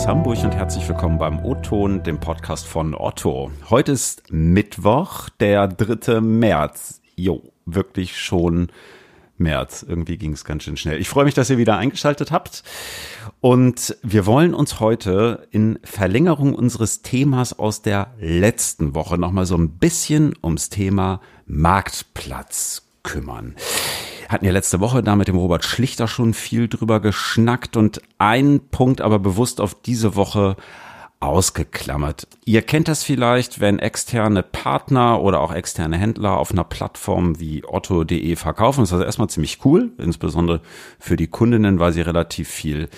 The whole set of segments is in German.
aus Hamburg und herzlich willkommen beim O-Ton, dem Podcast von Otto. Heute ist Mittwoch, der 3. März. Jo, wirklich schon März. Irgendwie ging es ganz schön schnell. Ich freue mich, dass ihr wieder eingeschaltet habt. Und wir wollen uns heute in Verlängerung unseres Themas aus der letzten Woche nochmal so ein bisschen ums Thema Marktplatz kümmern hatten ja letzte Woche da mit dem Robert Schlichter schon viel drüber geschnackt und einen Punkt aber bewusst auf diese Woche ausgeklammert. Ihr kennt das vielleicht, wenn externe Partner oder auch externe Händler auf einer Plattform wie otto.de verkaufen. Das ist also erstmal ziemlich cool, insbesondere für die Kundinnen, weil sie relativ viel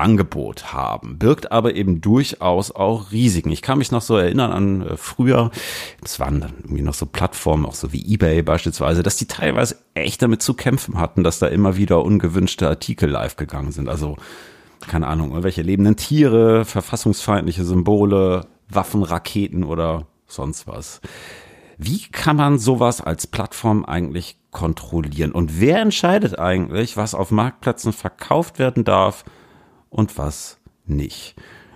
Angebot haben, birgt aber eben durchaus auch Risiken. Ich kann mich noch so erinnern an äh, früher, es waren dann irgendwie noch so Plattformen, auch so wie eBay beispielsweise, dass die teilweise echt damit zu kämpfen hatten, dass da immer wieder ungewünschte Artikel live gegangen sind. Also, keine Ahnung, irgendwelche lebenden Tiere, verfassungsfeindliche Symbole, Waffen, Raketen oder sonst was. Wie kann man sowas als Plattform eigentlich kontrollieren? Und wer entscheidet eigentlich, was auf Marktplätzen verkauft werden darf und was nicht.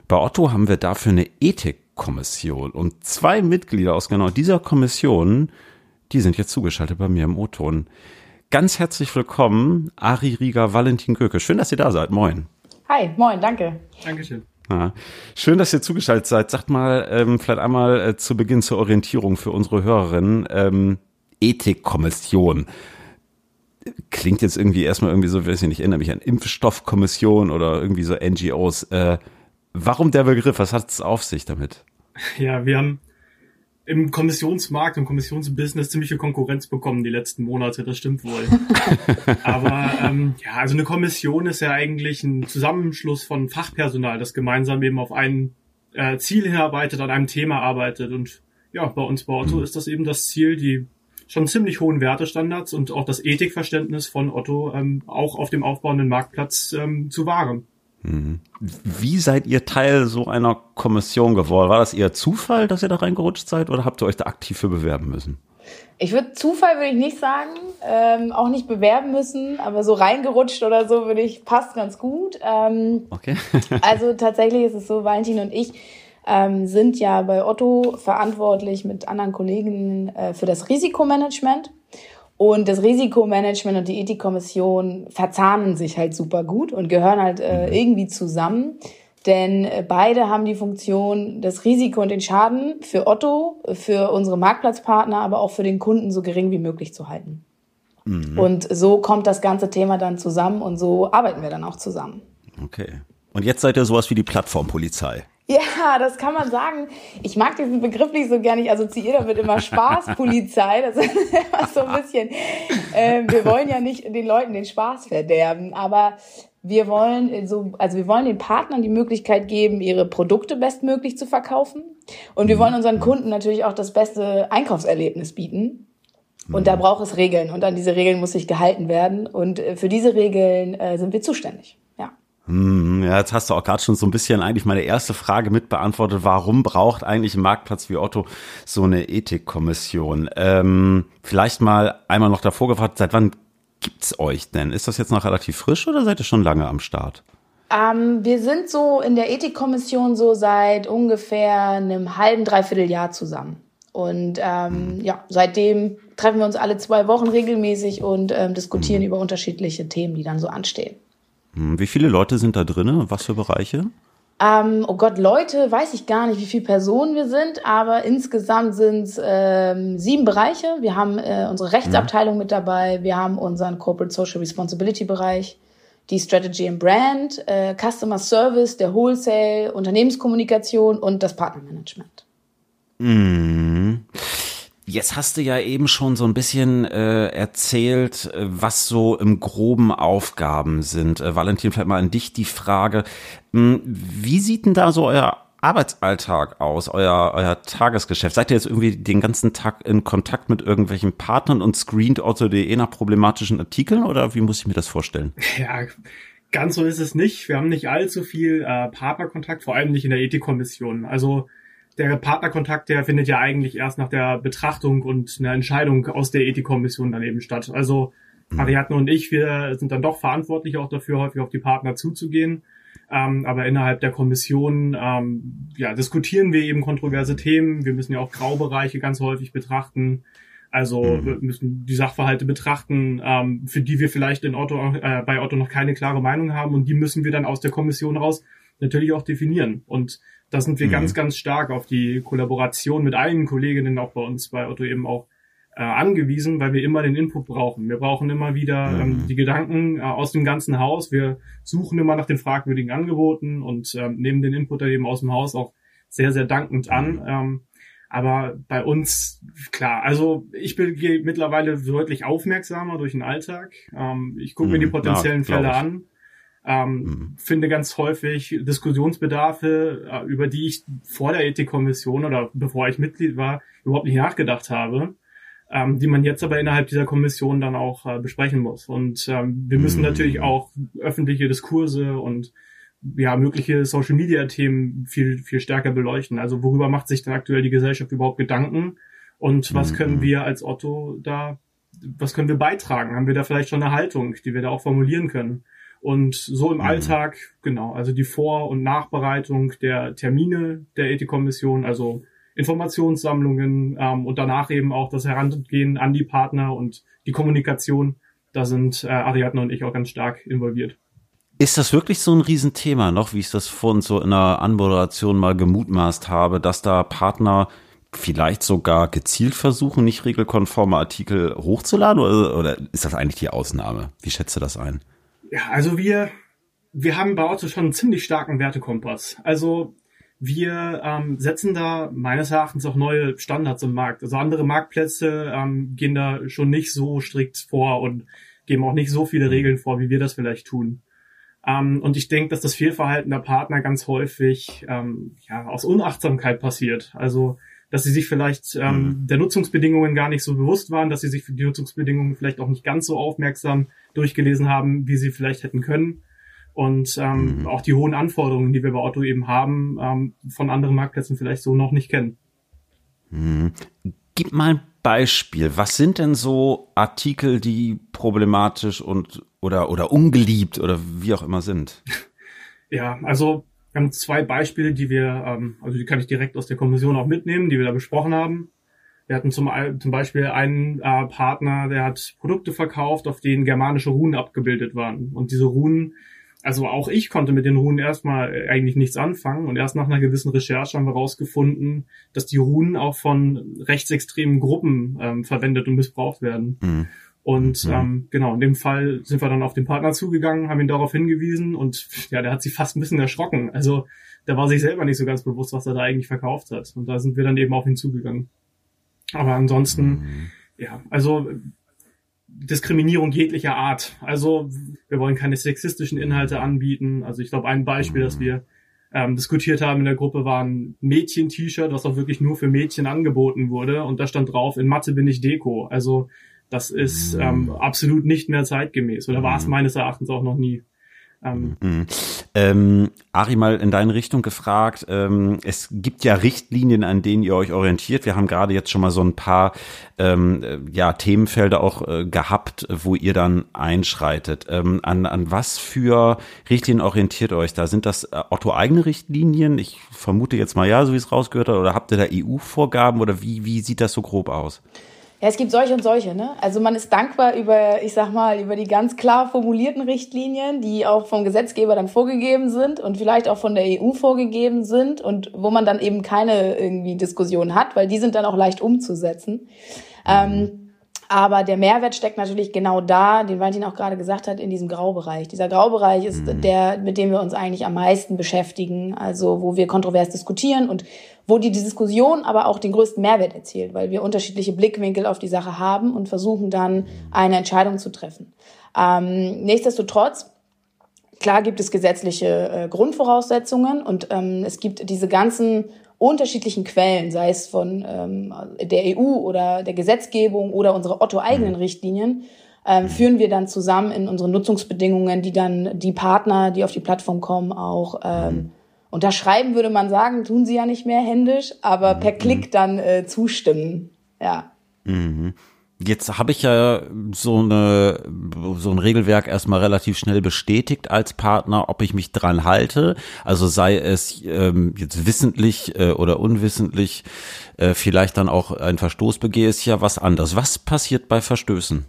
Bei Otto haben wir dafür eine Ethikkommission und zwei Mitglieder aus genau dieser Kommission, die sind jetzt zugeschaltet bei mir im O-Ton. Ganz herzlich willkommen, Ari Rieger, Valentin Göke. Schön, dass ihr da seid. Moin. Hi, moin, danke. Dankeschön. Ja. Schön, dass ihr zugeschaltet seid. Sagt mal ähm, vielleicht einmal äh, zu Beginn zur Orientierung für unsere Hörerinnen. Ähm, Ethikkommission klingt jetzt irgendwie erstmal irgendwie so, weiß ich nicht, erinnere mich an Impfstoffkommission oder irgendwie so NGOs. Äh, warum der Begriff? Was hat es auf sich damit? Ja, wir haben im Kommissionsmarkt und Kommissionsbusiness ziemlich viel Konkurrenz bekommen die letzten Monate, das stimmt wohl. Aber ähm, ja, also eine Kommission ist ja eigentlich ein Zusammenschluss von Fachpersonal, das gemeinsam eben auf ein äh, Ziel hinarbeitet, an einem Thema arbeitet. Und ja, bei uns bei Otto mhm. ist das eben das Ziel, die schon ziemlich hohen Wertestandards und auch das Ethikverständnis von Otto ähm, auch auf dem aufbauenden Marktplatz ähm, zu wahren. Mhm. Wie seid ihr Teil so einer Kommission geworden? War das eher Zufall, dass ihr da reingerutscht seid oder habt ihr euch da aktiv für bewerben müssen? Ich würde Zufall würde ich nicht sagen, ähm, auch nicht bewerben müssen, aber so reingerutscht oder so würde ich passt ganz gut. Ähm, okay. also tatsächlich ist es so, Valentin und ich ähm, sind ja bei Otto verantwortlich mit anderen Kollegen äh, für das Risikomanagement. Und das Risikomanagement und die Ethikkommission verzahnen sich halt super gut und gehören halt äh, mhm. irgendwie zusammen. Denn äh, beide haben die Funktion, das Risiko und den Schaden für Otto, für unsere Marktplatzpartner, aber auch für den Kunden so gering wie möglich zu halten. Mhm. Und so kommt das ganze Thema dann zusammen und so arbeiten wir dann auch zusammen. Okay. Und jetzt seid ihr sowas wie die Plattformpolizei. Ja, das kann man sagen. Ich mag diesen Begriff nicht so gerne. Ich assoziiere damit immer Spaßpolizei. Das ist immer so ein bisschen, äh, wir wollen ja nicht den Leuten den Spaß verderben, aber wir wollen so, also wir wollen den Partnern die Möglichkeit geben, ihre Produkte bestmöglich zu verkaufen. Und wir wollen unseren Kunden natürlich auch das beste Einkaufserlebnis bieten. Und da braucht es Regeln. Und an diese Regeln muss sich gehalten werden. Und äh, für diese Regeln äh, sind wir zuständig. Hm, ja, jetzt hast du auch gerade schon so ein bisschen eigentlich meine erste Frage mit beantwortet. Warum braucht eigentlich ein Marktplatz wie Otto so eine Ethikkommission? Ähm, vielleicht mal einmal noch davor gefragt, seit wann gibt's euch denn? Ist das jetzt noch relativ frisch oder seid ihr schon lange am Start? Ähm, wir sind so in der Ethikkommission so seit ungefähr einem halben, dreiviertel Jahr zusammen. Und ähm, hm. ja, seitdem treffen wir uns alle zwei Wochen regelmäßig und ähm, diskutieren hm. über unterschiedliche Themen, die dann so anstehen. Hm, wie viele Leute sind da drin? Was für Bereiche? Ähm, oh Gott, Leute, weiß ich gar nicht, wie viele Personen wir sind, aber insgesamt sind es ähm, sieben Bereiche. Wir haben äh, unsere Rechtsabteilung ja. mit dabei, wir haben unseren Corporate Social Responsibility Bereich, die Strategy and Brand, äh, Customer Service, der Wholesale, Unternehmenskommunikation und das Partnermanagement. Mhm. Jetzt hast du ja eben schon so ein bisschen äh, erzählt, äh, was so im groben Aufgaben sind. Äh, Valentin, vielleicht mal an dich die Frage. Hm, wie sieht denn da so euer Arbeitsalltag aus, euer, euer Tagesgeschäft? Seid ihr jetzt irgendwie den ganzen Tag in Kontakt mit irgendwelchen Partnern und screent auto.de nach problematischen Artikeln oder wie muss ich mir das vorstellen? Ja, ganz so ist es nicht. Wir haben nicht allzu viel äh, Partnerkontakt, vor allem nicht in der Ethikkommission. Also der Partnerkontakt, der findet ja eigentlich erst nach der Betrachtung und einer Entscheidung aus der Ethikkommission dann eben statt. Also mhm. Ariadne und ich, wir sind dann doch verantwortlich auch dafür, häufig auf die Partner zuzugehen. Ähm, aber innerhalb der Kommission ähm, ja, diskutieren wir eben kontroverse Themen. Wir müssen ja auch Graubereiche ganz häufig betrachten. Also mhm. wir müssen die Sachverhalte betrachten, ähm, für die wir vielleicht in Otto, äh, bei Otto noch keine klare Meinung haben und die müssen wir dann aus der Kommission raus natürlich auch definieren. Und da sind wir mhm. ganz, ganz stark auf die Kollaboration mit allen Kolleginnen auch bei uns bei Otto eben auch äh, angewiesen, weil wir immer den Input brauchen. Wir brauchen immer wieder ähm, mhm. die Gedanken äh, aus dem ganzen Haus. Wir suchen immer nach den fragwürdigen Angeboten und ähm, nehmen den Input dann eben aus dem Haus auch sehr, sehr dankend an. Mhm. Ähm, aber bei uns, klar, also ich bin mittlerweile deutlich aufmerksamer durch den Alltag. Ähm, ich gucke mir die mhm. potenziellen ja, Fälle an. Ähm, mhm. finde ganz häufig Diskussionsbedarfe, äh, über die ich vor der Ethikkommission oder bevor ich Mitglied war, überhaupt nicht nachgedacht habe ähm, die man jetzt aber innerhalb dieser Kommission dann auch äh, besprechen muss. Und ähm, wir müssen mhm. natürlich auch öffentliche Diskurse und ja, mögliche Social Media Themen viel, viel stärker beleuchten. Also worüber macht sich denn aktuell die Gesellschaft überhaupt Gedanken? Und was mhm. können wir als Otto da, was können wir beitragen? Haben wir da vielleicht schon eine Haltung, die wir da auch formulieren können? Und so im mhm. Alltag, genau, also die Vor- und Nachbereitung der Termine der Ethikkommission, also Informationssammlungen ähm, und danach eben auch das Herangehen an die Partner und die Kommunikation. Da sind äh, Ariadne und ich auch ganz stark involviert. Ist das wirklich so ein Riesenthema noch, wie ich das vorhin so in der Anmoderation mal gemutmaßt habe, dass da Partner vielleicht sogar gezielt versuchen, nicht regelkonforme Artikel hochzuladen oder, oder ist das eigentlich die Ausnahme? Wie schätzt du das ein? Ja, also wir, wir haben bei Otto schon einen ziemlich starken Wertekompass. Also wir ähm, setzen da meines Erachtens auch neue Standards im Markt. Also andere Marktplätze ähm, gehen da schon nicht so strikt vor und geben auch nicht so viele Regeln vor, wie wir das vielleicht tun. Ähm, und ich denke, dass das Fehlverhalten der Partner ganz häufig ähm, ja, aus Unachtsamkeit passiert. Also dass sie sich vielleicht ähm, mhm. der Nutzungsbedingungen gar nicht so bewusst waren, dass sie sich für die Nutzungsbedingungen vielleicht auch nicht ganz so aufmerksam durchgelesen haben, wie sie vielleicht hätten können und ähm, mhm. auch die hohen Anforderungen, die wir bei Otto eben haben, ähm, von anderen Marktplätzen vielleicht so noch nicht kennen. Mhm. Gib mal ein Beispiel. Was sind denn so Artikel, die problematisch und oder oder ungeliebt oder wie auch immer sind? Ja, also wir haben zwei Beispiele, die wir, ähm, also die kann ich direkt aus der Kommission auch mitnehmen, die wir da besprochen haben. Wir hatten zum, zum Beispiel einen äh, Partner, der hat Produkte verkauft, auf denen germanische Runen abgebildet waren. Und diese Runen also auch ich konnte mit den Runen erstmal äh, eigentlich nichts anfangen und erst nach einer gewissen Recherche haben wir herausgefunden, dass die Runen auch von rechtsextremen Gruppen ähm, verwendet und missbraucht werden. Mhm. Und mhm. ähm, genau, in dem Fall sind wir dann auf den Partner zugegangen, haben ihn darauf hingewiesen und ja, der hat sich fast ein bisschen erschrocken. Also der war sich selber nicht so ganz bewusst, was er da eigentlich verkauft hat. Und da sind wir dann eben auf ihn zugegangen. Aber ansonsten, mhm. ja, also Diskriminierung jeglicher Art. Also wir wollen keine sexistischen Inhalte anbieten. Also ich glaube, ein Beispiel, das wir ähm, diskutiert haben in der Gruppe, war ein Mädchen-T-Shirt, was auch wirklich nur für Mädchen angeboten wurde. Und da stand drauf, in Mathe bin ich Deko. Also das ist ähm, absolut nicht mehr zeitgemäß. Oder war es meines Erachtens auch noch nie. Ähm, mhm. ähm, Ari, mal in deine Richtung gefragt. Ähm, es gibt ja Richtlinien, an denen ihr euch orientiert. Wir haben gerade jetzt schon mal so ein paar ähm, äh, ja, Themenfelder auch äh, gehabt, wo ihr dann einschreitet. Ähm, an, an was für Richtlinien orientiert euch da? Sind das äh, Otto-eigene Richtlinien? Ich vermute jetzt mal ja, so wie es rausgehört hat. Oder habt ihr da EU-Vorgaben oder wie, wie sieht das so grob aus? Ja, es gibt solche und solche. Ne? Also man ist dankbar über, ich sag mal, über die ganz klar formulierten Richtlinien, die auch vom Gesetzgeber dann vorgegeben sind und vielleicht auch von der EU vorgegeben sind und wo man dann eben keine irgendwie Diskussion hat, weil die sind dann auch leicht umzusetzen. Ähm, aber der Mehrwert steckt natürlich genau da, den Valentin auch gerade gesagt hat, in diesem Graubereich. Dieser Graubereich ist mhm. der, mit dem wir uns eigentlich am meisten beschäftigen, also wo wir kontrovers diskutieren und wo die Diskussion aber auch den größten Mehrwert erzielt, weil wir unterschiedliche Blickwinkel auf die Sache haben und versuchen dann eine Entscheidung zu treffen. Ähm, nichtsdestotrotz Klar gibt es gesetzliche äh, Grundvoraussetzungen und ähm, es gibt diese ganzen unterschiedlichen Quellen, sei es von ähm, der EU oder der Gesetzgebung oder unsere Otto-eigenen mhm. Richtlinien, ähm, führen wir dann zusammen in unsere Nutzungsbedingungen, die dann die Partner, die auf die Plattform kommen, auch ähm, mhm. unterschreiben, würde man sagen, tun sie ja nicht mehr händisch, aber per mhm. Klick dann äh, zustimmen. Ja. Mhm. Jetzt habe ich ja so eine so ein Regelwerk erstmal relativ schnell bestätigt als Partner, ob ich mich dran halte. Also sei es ähm, jetzt wissentlich äh, oder unwissentlich, äh, vielleicht dann auch ein Verstoß begehe, ist ja was anderes. Was passiert bei Verstößen?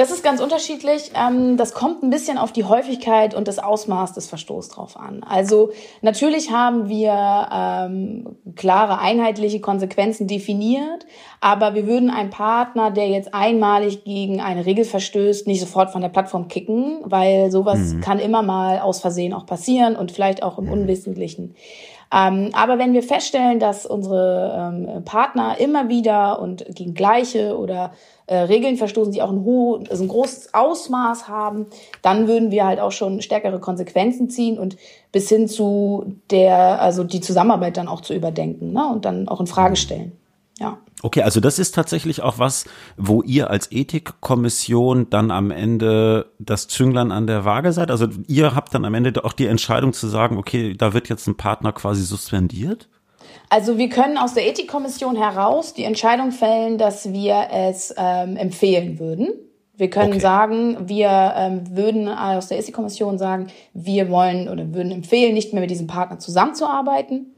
Das ist ganz unterschiedlich. Ähm, das kommt ein bisschen auf die Häufigkeit und das Ausmaß des Verstoßes drauf an. Also natürlich haben wir ähm, klare, einheitliche Konsequenzen definiert, aber wir würden einen Partner, der jetzt einmalig gegen eine Regel verstößt, nicht sofort von der Plattform kicken, weil sowas mhm. kann immer mal aus Versehen auch passieren und vielleicht auch im mhm. Unwissentlichen. Ähm, aber wenn wir feststellen, dass unsere ähm, Partner immer wieder und gegen gleiche oder äh, Regeln verstoßen, die auch ein, hohes, also ein großes Ausmaß haben, dann würden wir halt auch schon stärkere Konsequenzen ziehen und bis hin zu der, also die Zusammenarbeit dann auch zu überdenken ne? und dann auch in Frage stellen. Ja. Okay, also das ist tatsächlich auch was, wo ihr als Ethikkommission dann am Ende das Zünglein an der Waage seid. Also ihr habt dann am Ende auch die Entscheidung zu sagen, okay, da wird jetzt ein Partner quasi suspendiert? Also wir können aus der Ethikkommission heraus die Entscheidung fällen, dass wir es ähm, empfehlen würden. Wir können okay. sagen, wir ähm, würden aus der Ethikkommission sagen, wir wollen oder würden empfehlen, nicht mehr mit diesem Partner zusammenzuarbeiten.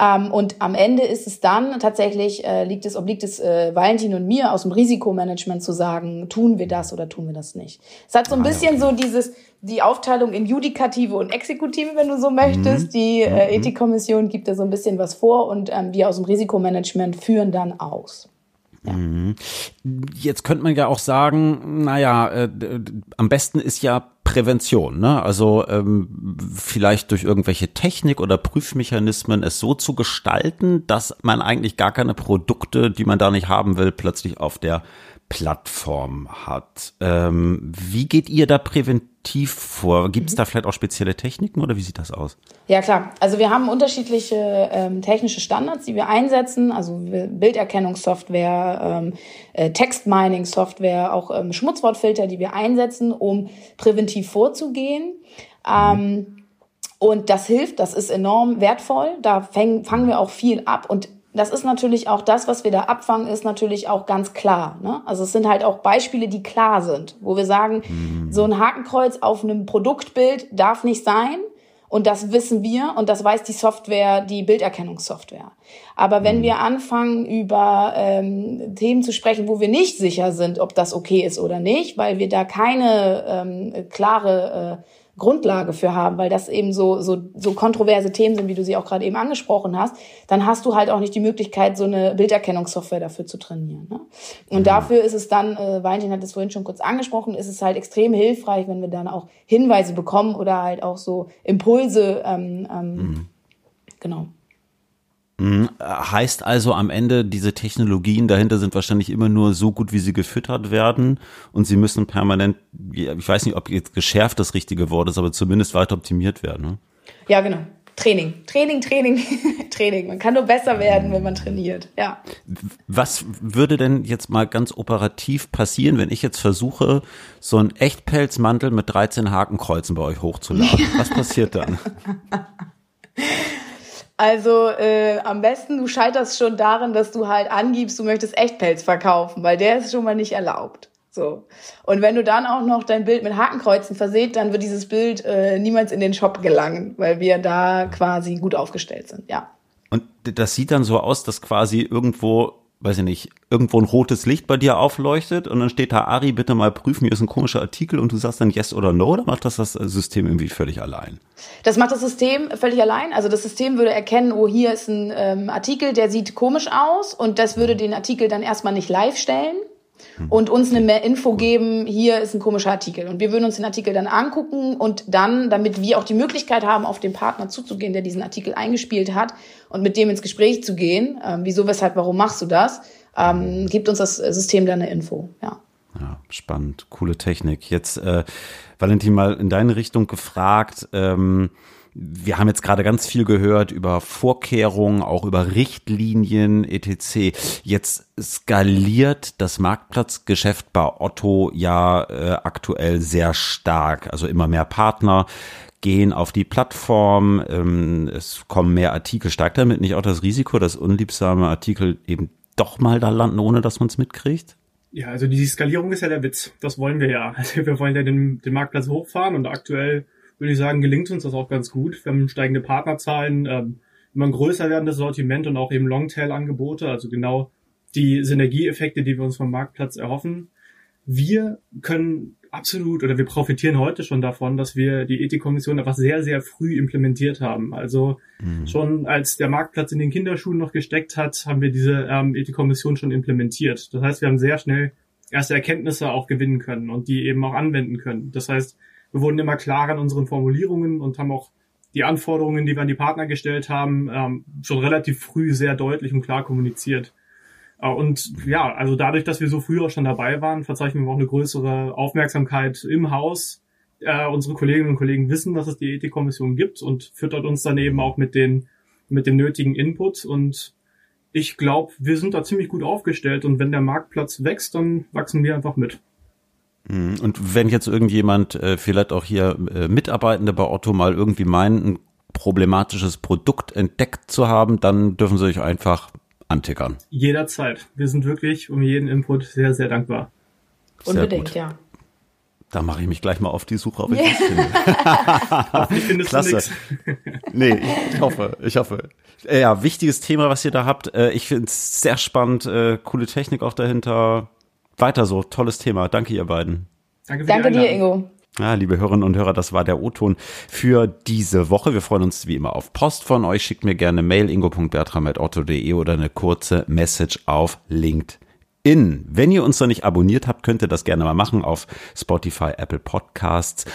Ähm, und am Ende ist es dann tatsächlich, äh, liegt es, obliegt es äh, Valentin und mir aus dem Risikomanagement zu sagen, tun wir das oder tun wir das nicht. Es hat so ein ah, bisschen okay. so dieses, die Aufteilung in Judikative und Exekutive, wenn du so möchtest. Mhm. Die äh, mhm. Ethikkommission gibt da so ein bisschen was vor und ähm, wir aus dem Risikomanagement führen dann aus. Ja. Mhm. Jetzt könnte man ja auch sagen, naja, äh, am besten ist ja Prävention, ne? Also ähm, vielleicht durch irgendwelche Technik oder Prüfmechanismen es so zu gestalten, dass man eigentlich gar keine Produkte, die man da nicht haben will, plötzlich auf der Plattform hat. Ähm, wie geht ihr da präventiv vor? Gibt es mhm. da vielleicht auch spezielle Techniken oder wie sieht das aus? Ja klar, also wir haben unterschiedliche ähm, technische Standards, die wir einsetzen, also Bilderkennungssoftware, ähm, äh, Textmining-Software, auch ähm, Schmutzwortfilter, die wir einsetzen, um präventiv vorzugehen. Mhm. und das hilft, das ist enorm wertvoll. Da fäng, fangen wir auch viel ab und das ist natürlich auch das, was wir da abfangen, ist natürlich auch ganz klar. Ne? Also es sind halt auch Beispiele, die klar sind, wo wir sagen, mhm. so ein Hakenkreuz auf einem Produktbild darf nicht sein. Und das wissen wir und das weiß die Software, die Bilderkennungssoftware. Aber wenn mhm. wir anfangen, über ähm, Themen zu sprechen, wo wir nicht sicher sind, ob das okay ist oder nicht, weil wir da keine ähm, klare äh, Grundlage für haben, weil das eben so, so, so kontroverse Themen sind, wie du sie auch gerade eben angesprochen hast, dann hast du halt auch nicht die Möglichkeit, so eine Bilderkennungssoftware dafür zu trainieren. Ne? Und mhm. dafür ist es dann, äh, Valentin hat es vorhin schon kurz angesprochen, ist es halt extrem hilfreich, wenn wir dann auch Hinweise bekommen oder halt auch so Impulse, ähm, ähm, mhm. genau. Mhm. Heißt also am Ende, diese Technologien dahinter sind wahrscheinlich immer nur so gut, wie sie gefüttert werden und sie müssen permanent, ich weiß nicht, ob jetzt geschärft das richtige Wort ist, aber zumindest weiter optimiert werden. Ne? Ja, genau. Training, Training, Training, Training. Man kann nur besser werden, wenn man trainiert. Ja. Was würde denn jetzt mal ganz operativ passieren, wenn ich jetzt versuche, so einen Echtpelzmantel mit 13 Hakenkreuzen bei euch hochzuladen? Was passiert dann? Also äh, am besten, du scheiterst schon darin, dass du halt angibst, du möchtest Echtpelz verkaufen, weil der ist schon mal nicht erlaubt. So. Und wenn du dann auch noch dein Bild mit Hakenkreuzen verseht, dann wird dieses Bild äh, niemals in den Shop gelangen, weil wir da quasi gut aufgestellt sind, ja. Und das sieht dann so aus, dass quasi irgendwo weiß ich nicht, irgendwo ein rotes Licht bei dir aufleuchtet und dann steht da, Ari, bitte mal prüfen, hier ist ein komischer Artikel und du sagst dann Yes oder No, oder macht das das System irgendwie völlig allein? Das macht das System völlig allein. Also das System würde erkennen, oh, hier ist ein ähm, Artikel, der sieht komisch aus und das würde den Artikel dann erstmal nicht live stellen, und uns eine mehr Info geben, hier ist ein komischer Artikel. Und wir würden uns den Artikel dann angucken und dann, damit wir auch die Möglichkeit haben, auf den Partner zuzugehen, der diesen Artikel eingespielt hat und mit dem ins Gespräch zu gehen, ähm, wieso, weshalb, warum machst du das, ähm, gibt uns das System dann eine Info, ja. Ja, spannend, coole Technik. Jetzt, äh, Valentin, mal in deine Richtung gefragt, ähm, wir haben jetzt gerade ganz viel gehört über Vorkehrungen, auch über Richtlinien etc. Jetzt skaliert das Marktplatzgeschäft bei Otto ja äh, aktuell sehr stark. Also immer mehr Partner gehen auf die Plattform, ähm, es kommen mehr Artikel. Steigt damit nicht auch das Risiko, dass unliebsame Artikel eben doch mal da landen, ohne dass man es mitkriegt? Ja, also die Skalierung ist ja der Witz. Das wollen wir ja. Also wir wollen ja den, den Marktplatz hochfahren und aktuell würde ich sagen, gelingt uns das auch ganz gut. Wir haben steigende Partnerzahlen, ähm, immer ein größer werdendes Sortiment und auch eben Longtail-Angebote, also genau die Synergieeffekte, die wir uns vom Marktplatz erhoffen. Wir können absolut oder wir profitieren heute schon davon, dass wir die Ethikkommission einfach sehr, sehr früh implementiert haben. Also mhm. schon als der Marktplatz in den Kinderschuhen noch gesteckt hat, haben wir diese ähm, Ethikkommission schon implementiert. Das heißt, wir haben sehr schnell erste Erkenntnisse auch gewinnen können und die eben auch anwenden können. Das heißt, wir wurden immer klarer in unseren Formulierungen und haben auch die Anforderungen, die wir an die Partner gestellt haben, ähm, schon relativ früh sehr deutlich und klar kommuniziert. Äh, und ja, also dadurch, dass wir so früh auch schon dabei waren, verzeichnen wir auch eine größere Aufmerksamkeit im Haus. Äh, unsere Kolleginnen und Kollegen wissen, dass es die Ethikkommission gibt und füttert uns daneben auch mit den mit dem nötigen Input. Und ich glaube, wir sind da ziemlich gut aufgestellt. Und wenn der Marktplatz wächst, dann wachsen wir einfach mit. Mhm. Und wenn jetzt irgendjemand, äh, vielleicht auch hier äh, Mitarbeitende bei Otto mal irgendwie meinen, ein problematisches Produkt entdeckt zu haben, dann dürfen sie euch einfach antickern. Jederzeit. Wir sind wirklich um jeden Input sehr, sehr dankbar. Sehr Unbedingt, gut. ja. Da mache ich mich gleich mal auf die Suche, ob ich yeah. das finde. findest Klasse. nee, ich hoffe, ich hoffe. Äh, ja, wichtiges Thema, was ihr da habt. Ich finde es sehr spannend, äh, coole Technik auch dahinter. Weiter so, tolles Thema. Danke ihr beiden. Danke, Danke dir, Ingo. Ja, liebe Hörerinnen und Hörer, das war der O-Ton für diese Woche. Wir freuen uns wie immer auf Post von euch. Schickt mir gerne Mail ingo.bertram.otto.de oder eine kurze Message auf LinkedIn. Wenn ihr uns noch nicht abonniert habt, könnt ihr das gerne mal machen auf Spotify, Apple Podcasts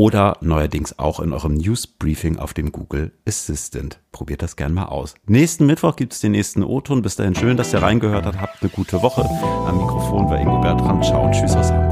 oder neuerdings auch in eurem News-Briefing auf dem Google Assistant. Probiert das gerne mal aus. Nächsten Mittwoch gibt es den nächsten O-Ton. Bis dahin schön, dass ihr reingehört habt. Habt eine gute Woche. Am Mikrofon war Ingo Bertram. Ciao und tschüss aus Hamburg.